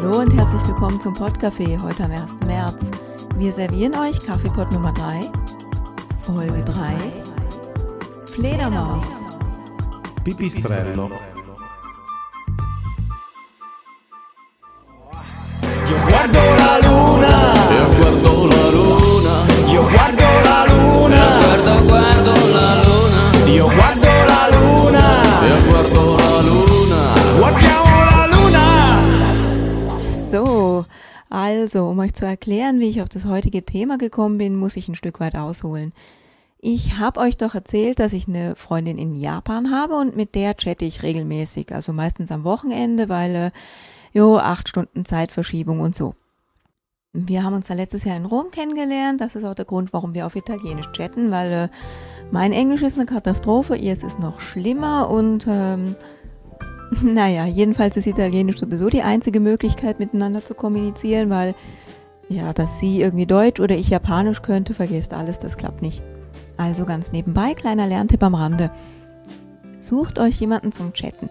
Hallo und herzlich willkommen zum Podcafé heute am 1. März. Wir servieren euch Kaffeepot Nummer 3, Folge 3, Fledermaus. Pipistrello. Io guardo la luna, also, um euch zu erklären, wie ich auf das heutige Thema gekommen bin, muss ich ein Stück weit ausholen. Ich habe euch doch erzählt, dass ich eine Freundin in Japan habe und mit der chatte ich regelmäßig, also meistens am Wochenende, weil, äh, jo, acht Stunden Zeitverschiebung und so. Wir haben uns da letztes Jahr in Rom kennengelernt. Das ist auch der Grund, warum wir auf Italienisch chatten, weil äh, mein Englisch ist eine Katastrophe, ihr es ist noch schlimmer und ähm, naja, jedenfalls ist Italienisch sowieso die einzige Möglichkeit, miteinander zu kommunizieren, weil ja, dass sie irgendwie Deutsch oder ich Japanisch könnte, vergesst alles, das klappt nicht. Also ganz nebenbei, kleiner Lerntipp am Rande. Sucht euch jemanden zum Chatten.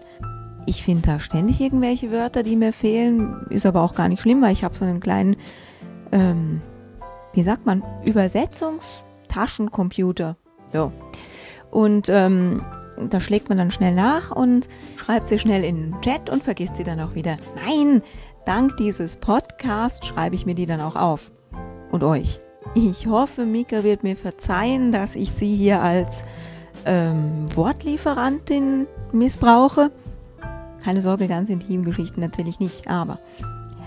Ich finde da ständig irgendwelche Wörter, die mir fehlen, ist aber auch gar nicht schlimm, weil ich habe so einen kleinen, ähm, wie sagt man, Übersetzungstaschencomputer. So. Und ähm, da schlägt man dann schnell nach und schreibt sie schnell in den Chat und vergisst sie dann auch wieder. Nein, dank dieses Podcasts schreibe ich mir die dann auch auf. Und euch. Ich hoffe, Mika wird mir verzeihen, dass ich sie hier als ähm, Wortlieferantin missbrauche. Keine Sorge, ganz intime Geschichten erzähle ich nicht, aber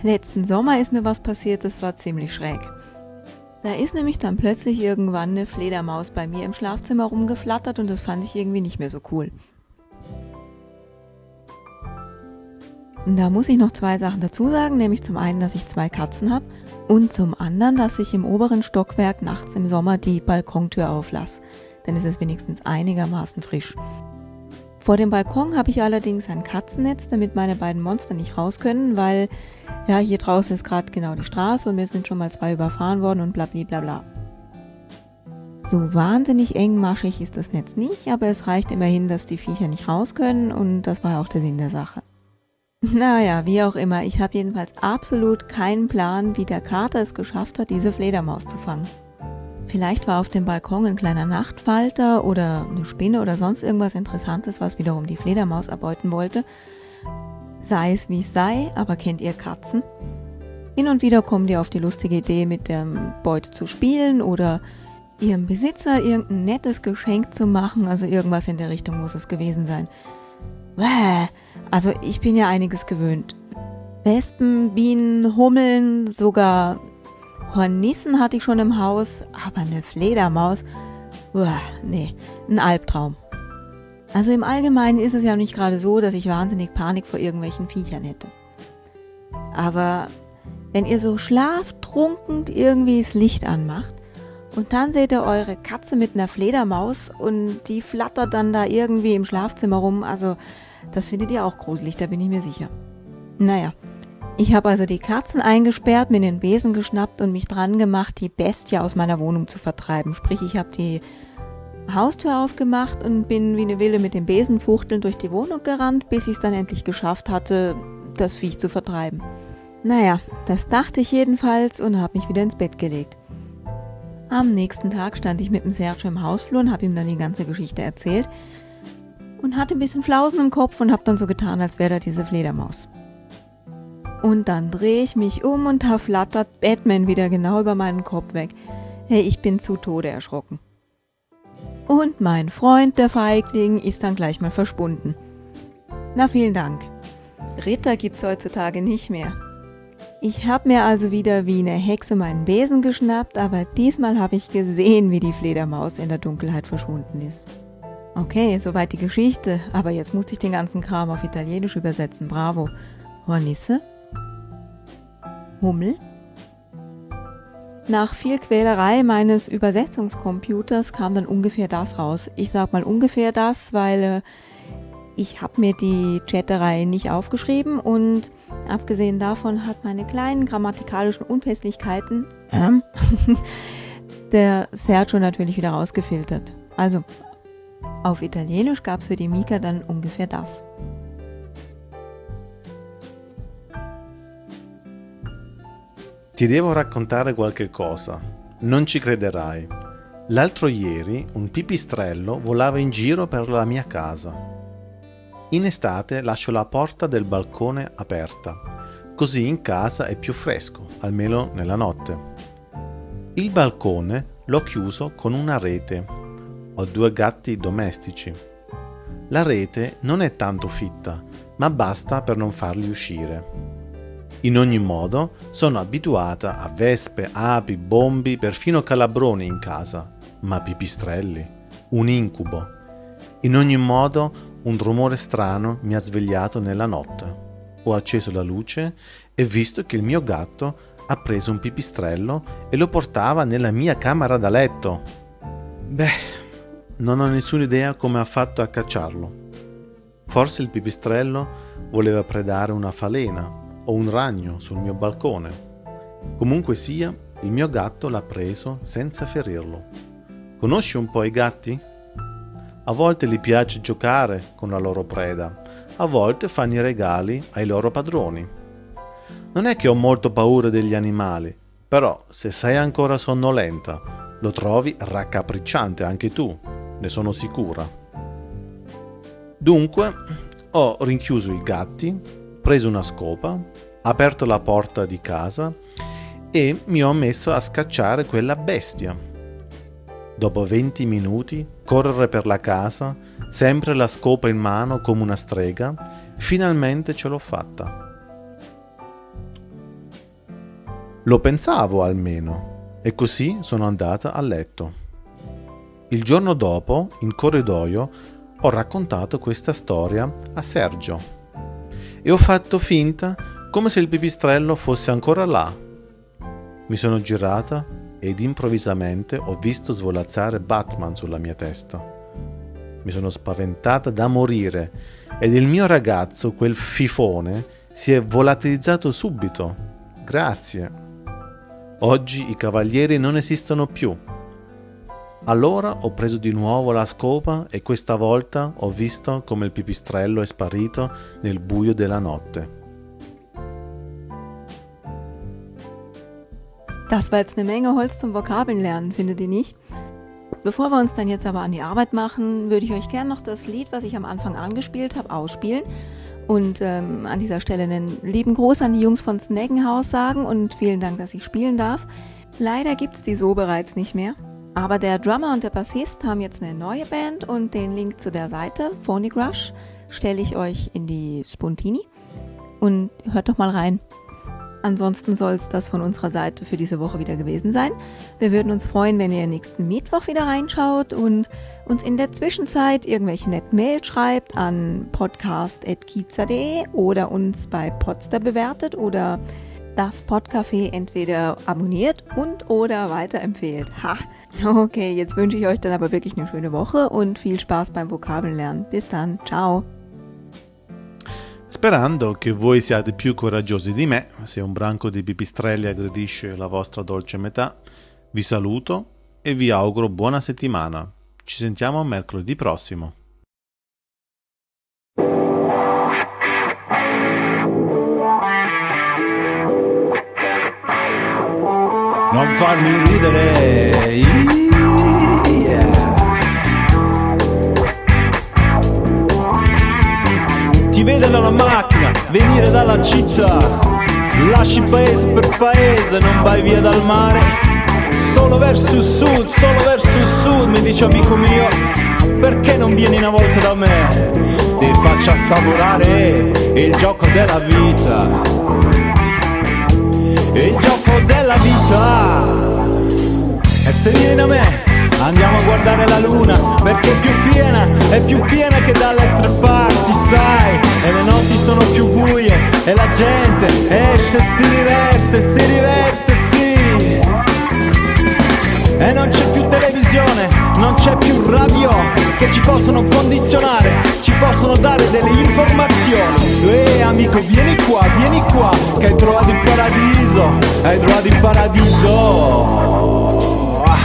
letzten Sommer ist mir was passiert, das war ziemlich schräg. Da ist nämlich dann plötzlich irgendwann eine Fledermaus bei mir im Schlafzimmer rumgeflattert und das fand ich irgendwie nicht mehr so cool. Da muss ich noch zwei Sachen dazu sagen, nämlich zum einen, dass ich zwei Katzen habe und zum anderen, dass ich im oberen Stockwerk nachts im Sommer die Balkontür auflasse. Dann ist es wenigstens einigermaßen frisch. Vor dem Balkon habe ich allerdings ein Katzennetz, damit meine beiden Monster nicht raus können, weil ja, hier draußen ist gerade genau die Straße und wir sind schon mal zwei überfahren worden und bla bla bla. So wahnsinnig engmaschig ist das Netz nicht, aber es reicht immerhin, dass die Viecher nicht raus können und das war auch der Sinn der Sache. Naja, wie auch immer, ich habe jedenfalls absolut keinen Plan, wie der Kater es geschafft hat, diese Fledermaus zu fangen. Vielleicht war auf dem Balkon ein kleiner Nachtfalter oder eine Spinne oder sonst irgendwas Interessantes, was wiederum die Fledermaus erbeuten wollte. Sei es wie es sei, aber kennt ihr Katzen? Hin und wieder kommen die auf die lustige Idee, mit der Beute zu spielen oder ihrem Besitzer irgendein nettes Geschenk zu machen. Also irgendwas in der Richtung muss es gewesen sein. Bäh. Also ich bin ja einiges gewöhnt. Wespen, Bienen, Hummeln, sogar Hornissen hatte ich schon im Haus, aber eine Fledermaus, uah, nee, ein Albtraum. Also im Allgemeinen ist es ja nicht gerade so, dass ich wahnsinnig Panik vor irgendwelchen Viechern hätte. Aber wenn ihr so schlaftrunken irgendwie das Licht anmacht und dann seht ihr eure Katze mit einer Fledermaus und die flattert dann da irgendwie im Schlafzimmer rum, also das findet ihr auch gruselig, da bin ich mir sicher. Naja, ich habe also die Katzen eingesperrt, mir den Besen geschnappt und mich dran gemacht, die Bestie aus meiner Wohnung zu vertreiben. Sprich, ich habe die Haustür aufgemacht und bin wie eine Wille mit dem Besen fuchtelnd durch die Wohnung gerannt, bis ich es dann endlich geschafft hatte, das Viech zu vertreiben. Naja, das dachte ich jedenfalls und habe mich wieder ins Bett gelegt. Am nächsten Tag stand ich mit dem Sergio im Hausflur und habe ihm dann die ganze Geschichte erzählt und hatte ein bisschen Flausen im Kopf und habe dann so getan, als wäre da diese Fledermaus. Und dann drehe ich mich um und da flattert Batman wieder genau über meinen Kopf weg. Hey, ich bin zu Tode erschrocken. Und mein Freund, der Feigling, ist dann gleich mal verschwunden. Na, vielen Dank. Ritter gibt's heutzutage nicht mehr. Ich habe mir also wieder wie eine Hexe meinen Besen geschnappt, aber diesmal habe ich gesehen, wie die Fledermaus in der Dunkelheit verschwunden ist. Okay, soweit die Geschichte, aber jetzt muss ich den ganzen Kram auf Italienisch übersetzen. Bravo. Hornisse? Hummel? Nach viel Quälerei meines Übersetzungscomputers kam dann ungefähr das raus. Ich sag mal ungefähr das, weil äh, ich habe mir die Chatterei nicht aufgeschrieben und abgesehen davon hat meine kleinen grammatikalischen Unpässlichkeiten ähm, der Sergio natürlich wieder rausgefiltert. Also, auf Italienisch gab es für die Mika dann ungefähr das. Ti devo raccontare qualche cosa. Non ci crederai. L'altro ieri un pipistrello volava in giro per la mia casa. In estate lascio la porta del balcone aperta, così in casa è più fresco, almeno nella notte. Il balcone l'ho chiuso con una rete. Ho due gatti domestici. La rete non è tanto fitta, ma basta per non farli uscire. In ogni modo, sono abituata a vespe, api, bombi, perfino calabroni in casa, ma pipistrelli, un incubo. In ogni modo, un rumore strano mi ha svegliato nella notte. Ho acceso la luce e visto che il mio gatto ha preso un pipistrello e lo portava nella mia camera da letto. Beh, non ho nessuna idea come ha fatto a cacciarlo. Forse il pipistrello voleva predare una falena o un ragno sul mio balcone. Comunque sia, il mio gatto l'ha preso senza ferirlo. Conosci un po' i gatti? A volte gli piace giocare con la loro preda, a volte fanno i regali ai loro padroni. Non è che ho molto paura degli animali, però se sei ancora sonnolenta, lo trovi raccapricciante anche tu, ne sono sicura. Dunque, ho rinchiuso i gatti, preso una scopa, aperto la porta di casa e mi ho messo a scacciare quella bestia. Dopo 20 minuti, correre per la casa, sempre la scopa in mano come una strega, finalmente ce l'ho fatta. Lo pensavo almeno, e così sono andata a letto. Il giorno dopo, in corridoio, ho raccontato questa storia a Sergio e ho fatto finta come se il pipistrello fosse ancora là. Mi sono girata ed improvvisamente ho visto svolazzare Batman sulla mia testa. Mi sono spaventata da morire ed il mio ragazzo, quel fifone, si è volatilizzato subito. Grazie. Oggi i cavalieri non esistono più. Allora ho preso di nuovo la scopa e questa volta ho visto come il pipistrello è sparito nel buio della notte. Das war jetzt eine Menge Holz zum Vokabeln lernen, findet ihr nicht? Bevor wir uns dann jetzt aber an die Arbeit machen, würde ich euch gerne noch das Lied, was ich am Anfang angespielt habe, ausspielen. Und ähm, an dieser Stelle einen lieben Gruß an die Jungs von Snaggenhaus sagen und vielen Dank, dass ich spielen darf. Leider gibt es die so bereits nicht mehr. Aber der Drummer und der Bassist haben jetzt eine neue Band und den Link zu der Seite, Phonic Rush, stelle ich euch in die Spontini. Und hört doch mal rein. Ansonsten soll es das von unserer Seite für diese Woche wieder gewesen sein. Wir würden uns freuen, wenn ihr nächsten Mittwoch wieder reinschaut und uns in der Zwischenzeit irgendwelche netten Mails schreibt an podcast.kiza.de oder uns bei Podster bewertet oder das Podcafé entweder abonniert und oder weiterempfehlt. Ha! Okay, jetzt wünsche ich euch dann aber wirklich eine schöne Woche und viel Spaß beim Vokabellernen. Bis dann, ciao! Sperando che voi siate più coraggiosi di me, se un branco di pipistrelli aggredisce la vostra dolce metà, vi saluto e vi auguro buona settimana. Ci sentiamo mercoledì prossimo. Non farmi ridere. Yeah. Ti vedo nella macchina, venire dalla città. Lasci paese per paese, non vai via dal mare. Solo verso il sud, solo verso il sud, mi dice amico mio. Perché non vieni una volta da me? Ti faccio assaporare il gioco della vita. Il gioco della vita. E se vieni da me, andiamo a guardare la luna, perché è più piena, è più piena che dalle altre parti, sai. E le notti sono più buie, e la gente esce e si diverte, si diverte, sì. E non c'è più televisione, non c'è più ci possono condizionare, ci possono dare delle informazioni. Ehi amico, vieni qua, vieni qua, che hai trovato il paradiso, hai trovato il paradiso. Ah,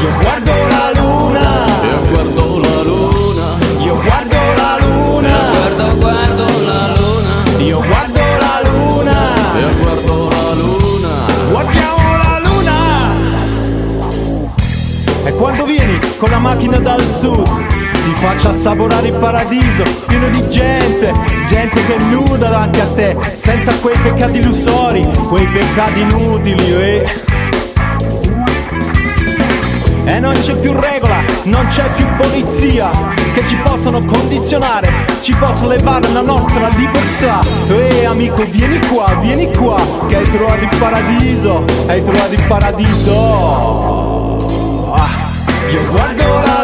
io guardo la luna, io guardo la luna, io guardo la luna, guardo, guardo la luna, io guardo la luna, io guardo la luna, guardiamo la luna. E quando vieni con la macchina dal sud, guardo Faccia assaporare il paradiso, pieno di gente, gente che è nuda davanti a te, senza quei peccati illusori, quei peccati inutili, eh. E non c'è più regola, non c'è più polizia che ci possono condizionare, ci possono levare la nostra libertà. Ehi amico, vieni qua, vieni qua, che hai trovato il paradiso, hai trovato il paradiso. Ah, io guardo la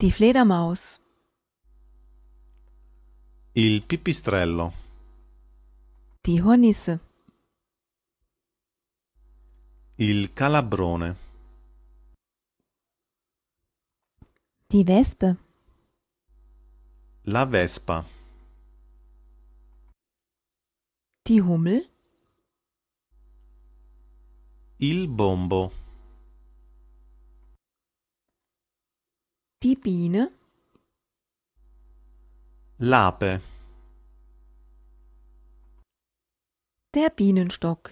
Die Fledermaus. Il pipistrello. Die Hornisse. Il calabrone. Die Wespe. La vespa. Die Hummel. Il bombo. Die Biene. L'ape. Der Bienenstock.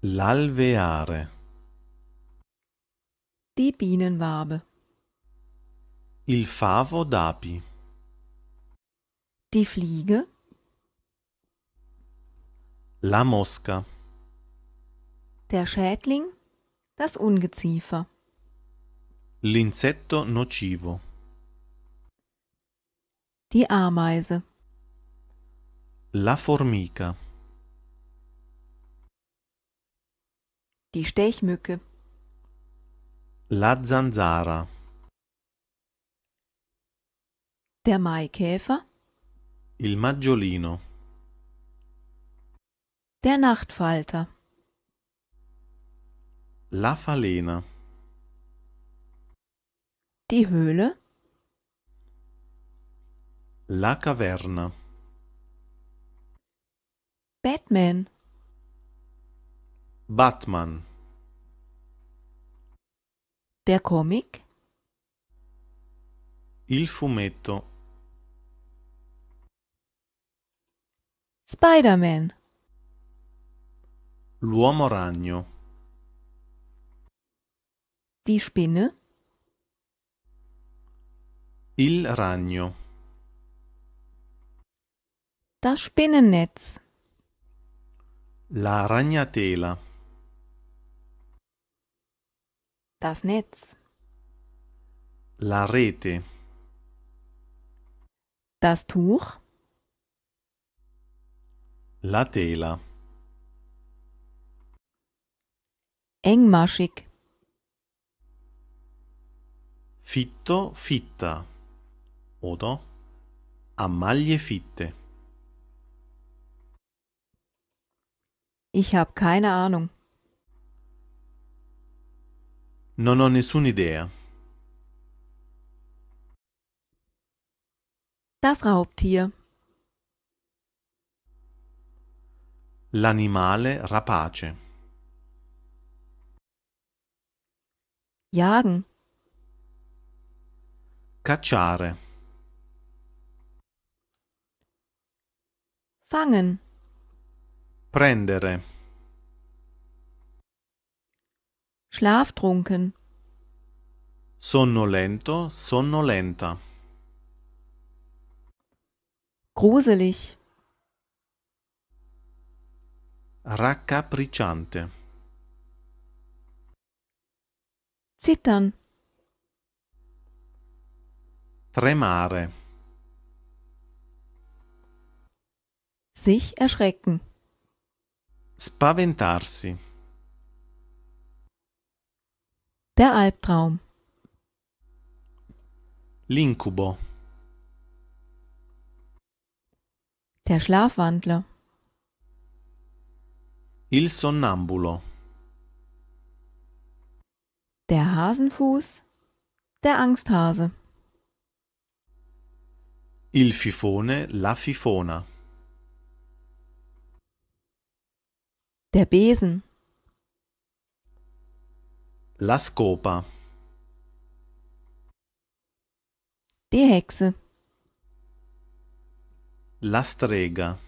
L'alveare. Die Bienenwabe. Il favo d'api. Die Fliege. La mosca. Der Schädling. Das Ungeziefer. L'insetto nocivo. Die Ameise. La formica. Die Stechmücke. La zanzara. Der Maikäfer. Il maggiolino. Der Nachtfalter. La falena. Die Höhle. La caverna. Batman. Batman. Der Comic. Il fumetto. Spider-Man. L'uomo ragno. Die Spinne. Il ragno. Das Spinnennetz. La ragnatela. Das Netz. La rete. Das Tuch. La tela. Engmaschig. Fitto, fitta. Oder a maglie fitte. Ich habe keine Ahnung. Non ho nessuna idea. Das Raubtier. L'animale rapace. Jagen. Cacciare. Fangen. Prendere. Schlaftrunken. Sonnolento, sonnolenta. Gruselig. Raccapricciante. Zittern. Tremare. Sich erschrecken. Spaventarsi. Der Albtraum. L'incubo. Der Schlafwandler. Il sonnambulo. Der Hasenfuß. Der Angsthase. Il fifone, la fifona. Der Besen. La scopa. Die Hexe. La strega.